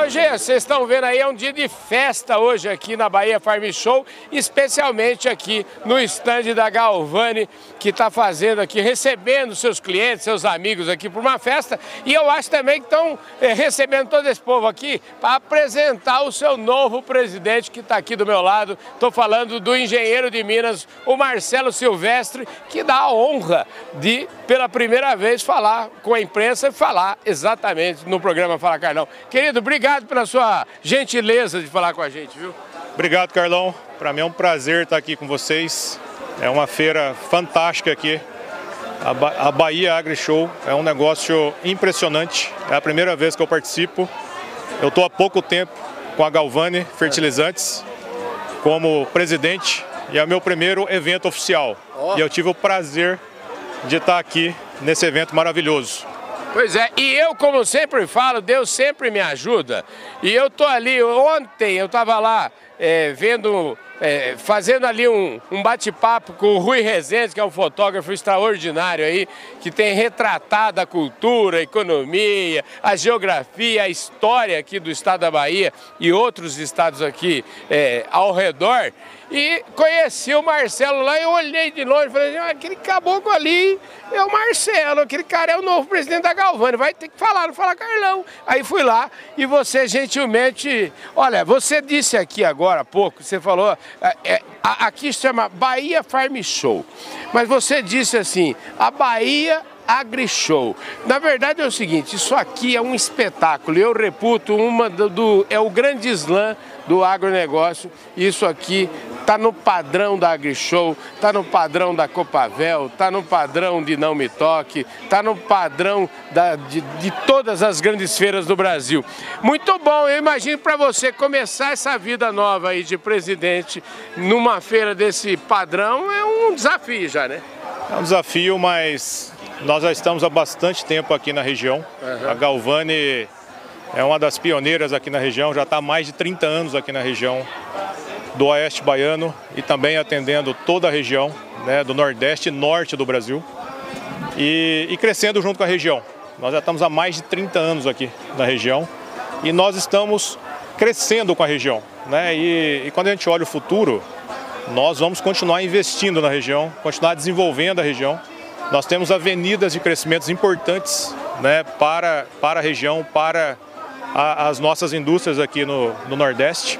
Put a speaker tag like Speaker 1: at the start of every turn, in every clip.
Speaker 1: Hoje, vocês estão vendo aí, é um dia de festa hoje aqui na Bahia Farm Show, especialmente aqui no estande da Galvani, que está fazendo aqui, recebendo seus clientes, seus amigos aqui por uma festa. E eu acho também que estão é, recebendo todo esse povo aqui para apresentar o seu novo presidente que está aqui do meu lado. Estou falando do engenheiro de Minas, o Marcelo Silvestre, que dá a honra de, pela primeira vez, falar com a imprensa e falar exatamente no programa Fala Carlão. Querido, obrigado obrigado pela sua gentileza de falar com a gente, viu?
Speaker 2: Obrigado, Carlão. Para mim é um prazer estar aqui com vocês. É uma feira fantástica aqui. A, ba a Bahia Agri Show é um negócio impressionante. É a primeira vez que eu participo. Eu estou há pouco tempo com a Galvani Fertilizantes como presidente e é o meu primeiro evento oficial. Oh. E eu tive o prazer de estar aqui nesse evento maravilhoso.
Speaker 1: Pois é, e eu, como sempre falo, Deus sempre me ajuda. E eu tô ali, ontem eu estava lá é, vendo, é, fazendo ali um, um bate-papo com o Rui Rezende, que é um fotógrafo extraordinário aí, que tem retratado a cultura, a economia, a geografia, a história aqui do estado da Bahia e outros estados aqui é, ao redor. E conheci o Marcelo lá, eu olhei de longe e falei, assim, ah, aquele caboclo ali é o Marcelo, aquele cara é o novo presidente da Galvani, vai ter que falar, não fala Carlão. Aí fui lá e você gentilmente, olha, você disse aqui agora há pouco, você falou, aqui se chama Bahia Farm Show, mas você disse assim, a Bahia AgriShow. Na verdade é o seguinte, isso aqui é um espetáculo. Eu reputo uma do, do é o grande slam do agronegócio. Isso aqui está no padrão da AgriShow, está no padrão da Copavel, está no padrão de Não Me Toque, está no padrão da, de, de, todas as grandes feiras do Brasil. Muito bom, eu imagino para você começar essa vida nova aí de presidente numa feira desse padrão é um desafio já, né?
Speaker 2: É um desafio, mas nós já estamos há bastante tempo aqui na região. Uhum. A Galvani é uma das pioneiras aqui na região, já está há mais de 30 anos aqui na região do Oeste Baiano e também atendendo toda a região né, do Nordeste e Norte do Brasil e, e, crescendo junto com a região. Nós já estamos há mais de 30 anos aqui na região e nós estamos crescendo com a região. Né? E, e quando a gente olha o futuro, nós vamos continuar investindo na região, continuar desenvolvendo a região. Nós temos avenidas de crescimentos importantes né, para, para a região, para a, as nossas indústrias aqui no, no Nordeste,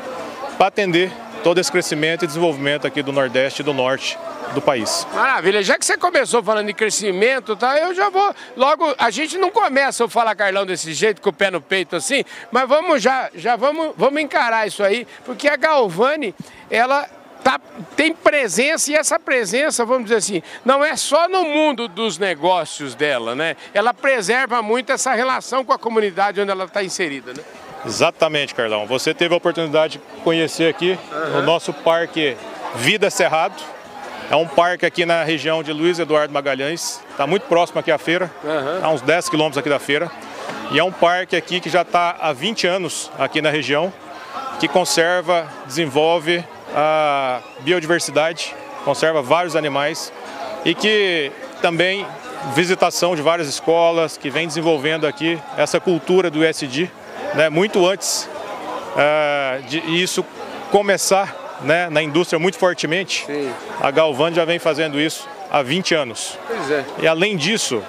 Speaker 2: para atender todo esse crescimento e desenvolvimento aqui do Nordeste e do Norte do país.
Speaker 1: Maravilha, já que você começou falando de crescimento, tá? Eu já vou logo, a gente não começa a falar Carlão desse jeito com o pé no peito assim, mas vamos já, já vamos, vamos encarar isso aí, porque a Galvani, ela tá, tem presença e essa presença, vamos dizer assim, não é só no mundo dos negócios dela, né? Ela preserva muito essa relação com a comunidade onde ela está inserida, né?
Speaker 2: Exatamente, Carlão. Você teve a oportunidade de conhecer aqui uhum. o nosso parque Vida Cerrado. É um parque aqui na região de Luiz Eduardo Magalhães. Está muito próximo aqui à feira, uhum. a uns 10 quilômetros aqui da feira. E é um parque aqui que já está há 20 anos aqui na região, que conserva, desenvolve a biodiversidade, conserva vários animais e que também visitação de várias escolas que vem desenvolvendo aqui essa cultura do ESG, né, muito antes uh, de isso começar né, na indústria muito fortemente, Sim. a Galvan já vem fazendo isso há 20 anos.
Speaker 1: É.
Speaker 2: E além disso,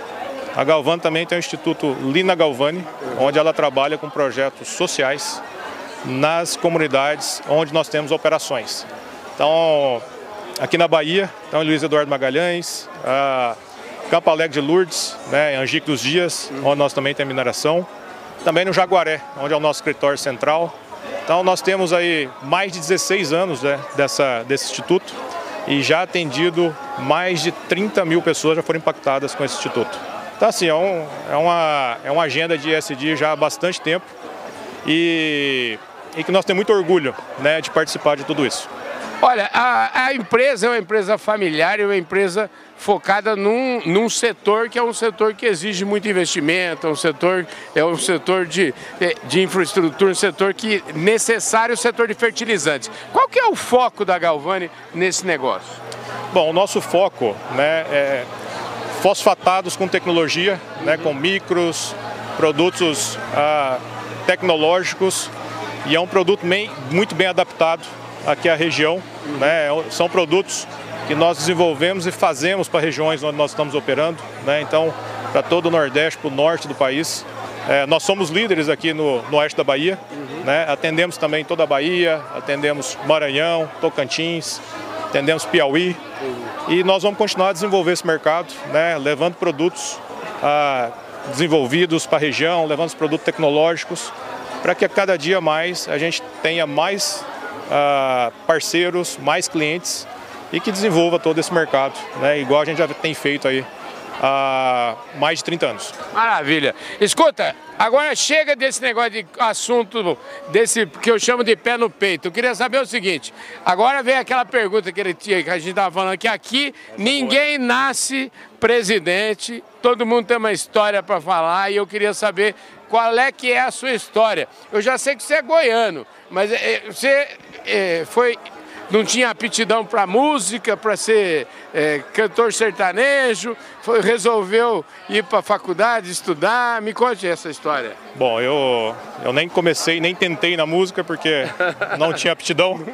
Speaker 2: a Galvan também tem o Instituto Lina Galvani, uhum. onde ela trabalha com projetos sociais nas comunidades onde nós temos operações. Então, aqui na Bahia, então Luiz Eduardo Magalhães, Campo Alegre de Lourdes, né, Angico dos Dias, uhum. onde nós também temos mineração também no Jaguaré, onde é o nosso escritório central. Então nós temos aí mais de 16 anos né, dessa, desse instituto e já atendido mais de 30 mil pessoas já foram impactadas com esse instituto. Então assim, é, um, é, uma, é uma agenda de ESG já há bastante tempo e, e que nós temos muito orgulho né, de participar de tudo isso.
Speaker 1: Olha, a, a, empresa é uma empresa familiar, é uma empresa focada num, num setor que é um setor que exige muito investimento, é um setor, é um setor de, de infraestrutura, um setor que necessário o setor de fertilizantes. Qual que é o foco da Galvani nesse negócio?
Speaker 2: Bom, o nosso foco né, é fosfatados com tecnologia, né, com micros, produtos ah, tecnológicos e é um produto bem, muito bem adaptado aqui à região. Né, são produtos que nós desenvolvemos e fazemos para regiões onde nós estamos operando, né, então para todo o Nordeste, para o Norte do país. É, nós somos líderes aqui no, no Oeste da Bahia, uhum. né, atendemos também toda a Bahia, atendemos Maranhão, Tocantins, atendemos Piauí, e nós vamos continuar a desenvolver esse mercado, né, levando produtos ah, desenvolvidos para a região, levando os produtos tecnológicos, para que a cada dia mais a gente tenha mais ah, parceiros, mais clientes e que desenvolva todo esse mercado, né, igual a gente já tem feito aí há mais de 30 anos.
Speaker 1: Maravilha. Escuta, agora chega desse negócio de assunto, desse que eu chamo de pé no peito. Eu queria saber o seguinte, agora vem aquela pergunta que, ele tinha, que a gente estava falando, que aqui ninguém nasce presidente, todo mundo tem uma história para falar e eu queria saber qual é que é a sua história. Eu já sei que você é goiano, mas é, você é, foi não tinha aptidão para música, para ser é, cantor sertanejo, foi, resolveu ir para a faculdade estudar. Me conte essa história.
Speaker 2: Bom, eu, eu nem comecei, nem tentei na música porque não tinha aptidão.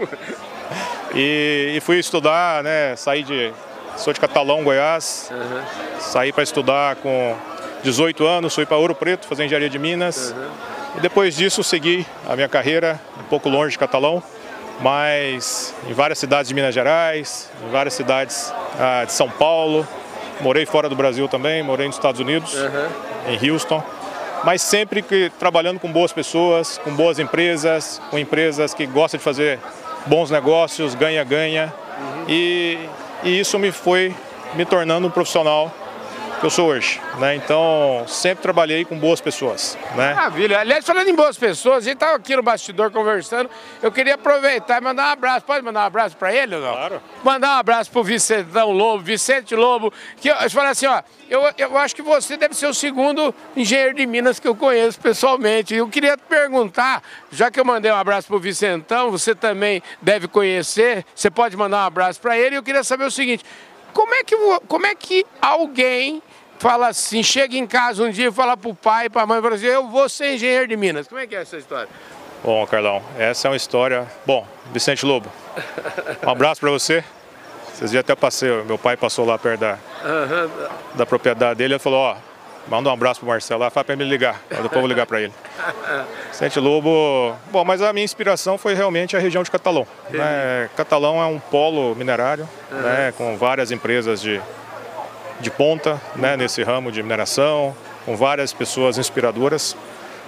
Speaker 2: E, e, fui estudar, né? Saí de. Sou de Catalão, Goiás. Uhum. Saí para estudar com 18 anos, fui para Ouro Preto fazer engenharia de Minas. Uhum. E depois disso segui a minha carreira um pouco longe de Catalão mas em várias cidades de Minas Gerais, em várias cidades ah, de São Paulo. Morei fora do Brasil também, morei nos Estados Unidos, uhum. em Houston. Mas sempre que, trabalhando com boas pessoas, com boas empresas, com empresas que gostam de fazer bons negócios, ganha-ganha. Uhum. E, e isso me foi me tornando um profissional que eu sou hoje. Né? Então, sempre trabalhei com boas pessoas. Né?
Speaker 1: Maravilha. Aliás, falando em boas pessoas, a gente estava aqui no bastidor conversando, eu queria aproveitar e mandar um abraço. Pode mandar um abraço para ele ou não?
Speaker 2: Claro.
Speaker 1: Mandar um abraço para o Vicentão Lobo, Vicente Lobo, que eu, eu falei assim, ó, eu, eu acho que você deve ser o segundo engenheiro de Minas que eu conheço pessoalmente. Eu queria te perguntar, já que eu mandei um abraço para o Vicentão, você também deve conhecer, você pode mandar um abraço para ele, eu queria saber o seguinte, como é que, como é que alguém fala assim, chega em casa um dia e fala pro pai, pra mãe, fala assim, eu vou ser engenheiro de Minas. Como é que é essa história?
Speaker 2: Bom, Carlão, essa é uma história... Bom, Vicente Lobo, um abraço para você. Vocês dias até passei, meu pai passou lá perto da, uhum. da propriedade dele e falou, ó, manda um abraço pro Marcelo lá, fala para me ligar, depois eu vou ligar para ele. Vicente Lobo, bom, mas a minha inspiração foi realmente a região de Catalão. Né? Catalão é um polo minerário, uhum. né, com várias empresas de, de ponta né, nesse ramo de mineração, com várias pessoas inspiradoras.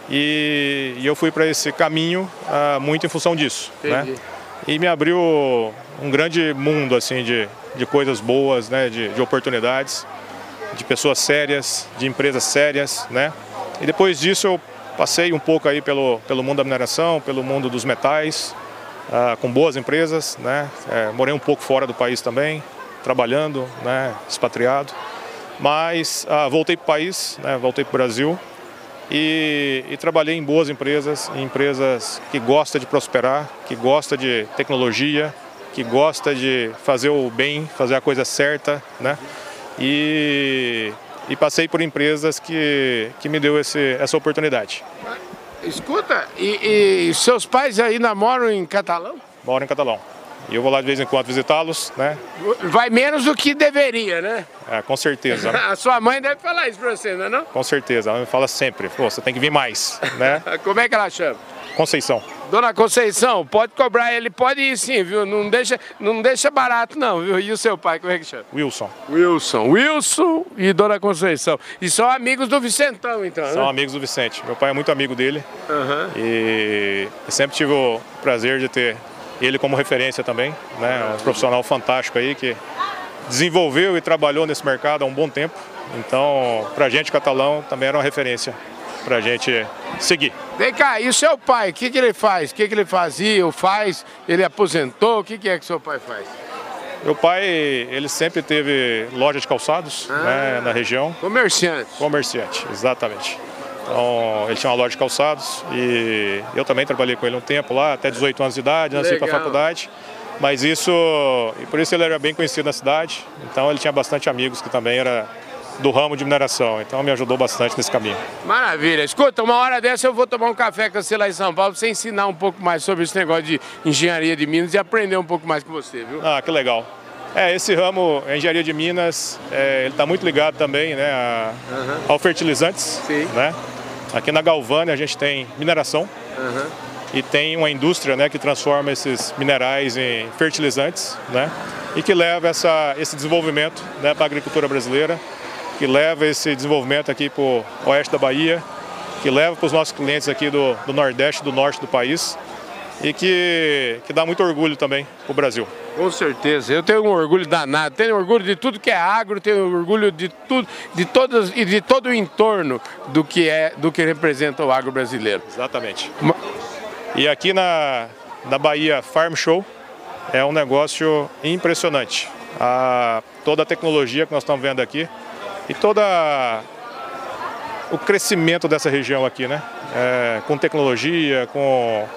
Speaker 2: E, e eu fui para esse caminho uh, muito em função disso. Né? E me abriu um grande mundo assim de, de coisas boas, né, de, de oportunidades, de pessoas sérias, de empresas sérias. Né? E depois disso eu Passei um pouco aí pelo, pelo mundo da mineração, pelo mundo dos metais, uh, com boas empresas, né? É, morei um pouco fora do país também, trabalhando, né? expatriado. Mas uh, voltei para o país, né? voltei para o Brasil e, e, trabalhei em boas empresas, em empresas que gostam de prosperar, que gostam de tecnologia, que gostam de fazer o bem, fazer a coisa certa, né? E e passei por empresas que, que me deu esse, essa oportunidade.
Speaker 1: Escuta, e, e seus pais ainda moram em Catalão?
Speaker 2: Moram em Catalão. E eu vou lá de vez em quando visitá-los, né?
Speaker 1: Vai menos do que deveria, né?
Speaker 2: É, com certeza.
Speaker 1: a sua mãe deve falar isso pra você, não é não?
Speaker 2: Com certeza, ela me fala sempre, Pô, você tem que vir mais, né?
Speaker 1: Como é que ela chama?
Speaker 2: Conceição.
Speaker 1: Dona Conceição, pode cobrar ele, pode ir sim, viu? Não deixa, não deixa barato não, viu? E o seu pai, como é que chama?
Speaker 2: Wilson.
Speaker 1: Wilson. Wilson e Dona Conceição. E são amigos do Vicentão, então,
Speaker 2: São
Speaker 1: né?
Speaker 2: amigos do Vicente. Meu pai é muito amigo dele. Uhum. E sempre tive o prazer de ter ele como referência também, né? Um profissional fantástico aí que desenvolveu e trabalhou nesse mercado há um bom tempo. Então, pra gente catalão, também era uma referência para a gente seguir.
Speaker 1: Vem cá, e o seu pai, o que, que ele faz? O que, que ele fazia ou faz? Ele aposentou? O que, que é que seu pai faz?
Speaker 2: Meu pai, ele sempre teve loja de calçados ah, né, na região.
Speaker 1: Comerciante.
Speaker 2: Comerciante, exatamente. Então, ele tinha uma loja de calçados e eu também trabalhei com ele um tempo lá, até 18 anos de idade, nasci para a faculdade. Mas isso, e por isso ele era bem conhecido na cidade. Então ele tinha bastante amigos que também era do ramo de mineração. Então me ajudou bastante nesse caminho.
Speaker 1: Maravilha. Escuta, uma hora dessa eu vou tomar um café com você lá em São Paulo para você ensinar um pouco mais sobre esse negócio de engenharia de minas e aprender um pouco mais com você, viu?
Speaker 2: Ah, que legal. É, esse ramo, a engenharia de minas, é, ele está muito ligado também né, a, uhum. ao fertilizantes. Sim. Né? Aqui na Galvânia a gente tem mineração uhum. e tem uma indústria né, que transforma esses minerais em fertilizantes né, e que leva essa, esse desenvolvimento né, para a agricultura brasileira, que leva esse desenvolvimento aqui para o oeste da Bahia, que leva para os nossos clientes aqui do, do Nordeste, do Norte do país e que, que dá muito orgulho também para o Brasil.
Speaker 1: Com certeza, eu tenho um orgulho danado, tenho orgulho de tudo que é agro, tenho orgulho de tudo, de todas e de todo o entorno do que é, do que representa o agro brasileiro.
Speaker 2: Exatamente. E aqui na, na Bahia Farm Show é um negócio impressionante. A, toda a tecnologia que nós estamos vendo aqui e toda o crescimento dessa região aqui, né? É, com tecnologia, com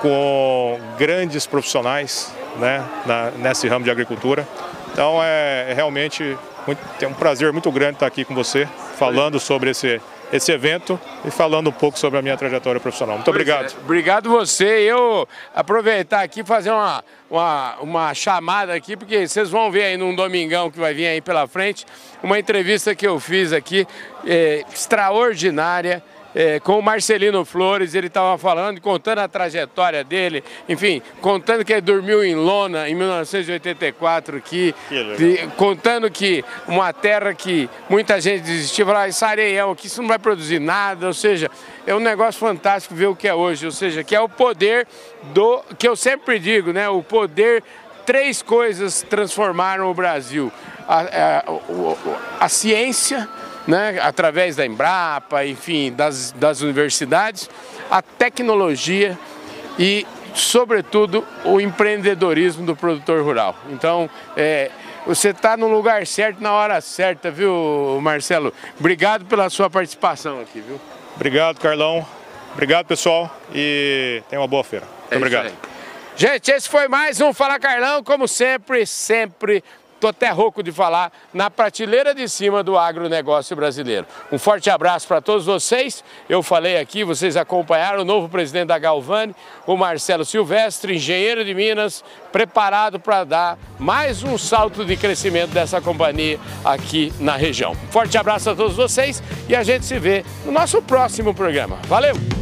Speaker 2: com grandes profissionais né, na, nesse ramo de agricultura. Então é, é realmente muito, um prazer muito grande estar aqui com você, falando sobre esse, esse evento e falando um pouco sobre a minha trajetória profissional. Muito pois obrigado.
Speaker 1: É. Obrigado você. Eu aproveitar aqui fazer uma, uma, uma chamada aqui, porque vocês vão ver aí num domingão que vai vir aí pela frente, uma entrevista que eu fiz aqui, é, extraordinária é, com o Marcelino Flores, ele estava falando, contando a trajetória dele, enfim, contando que ele dormiu em lona em 1984 aqui, de, contando que uma terra que muita gente desistiu, falava, isso é areião, que isso não vai produzir nada, ou seja, é um negócio fantástico ver o que é hoje, ou seja, que é o poder do, que eu sempre digo, né, o poder três coisas transformaram o Brasil. A, a, a, a ciência, né, através da Embrapa, enfim, das, das universidades, a tecnologia e, sobretudo, o empreendedorismo do produtor rural. Então, é, você está no lugar certo, na hora certa, viu, Marcelo? Obrigado pela sua participação aqui, viu?
Speaker 2: Obrigado, Carlão. Obrigado, pessoal, e tenha uma boa feira. Muito é obrigado.
Speaker 1: Gente, esse foi mais um Fala Carlão, como sempre, sempre Estou até rouco de falar, na prateleira de cima do agronegócio brasileiro. Um forte abraço para todos vocês. Eu falei aqui, vocês acompanharam o novo presidente da Galvani, o Marcelo Silvestre, engenheiro de Minas, preparado para dar mais um salto de crescimento dessa companhia aqui na região. Um forte abraço a todos vocês e a gente se vê no nosso próximo programa. Valeu!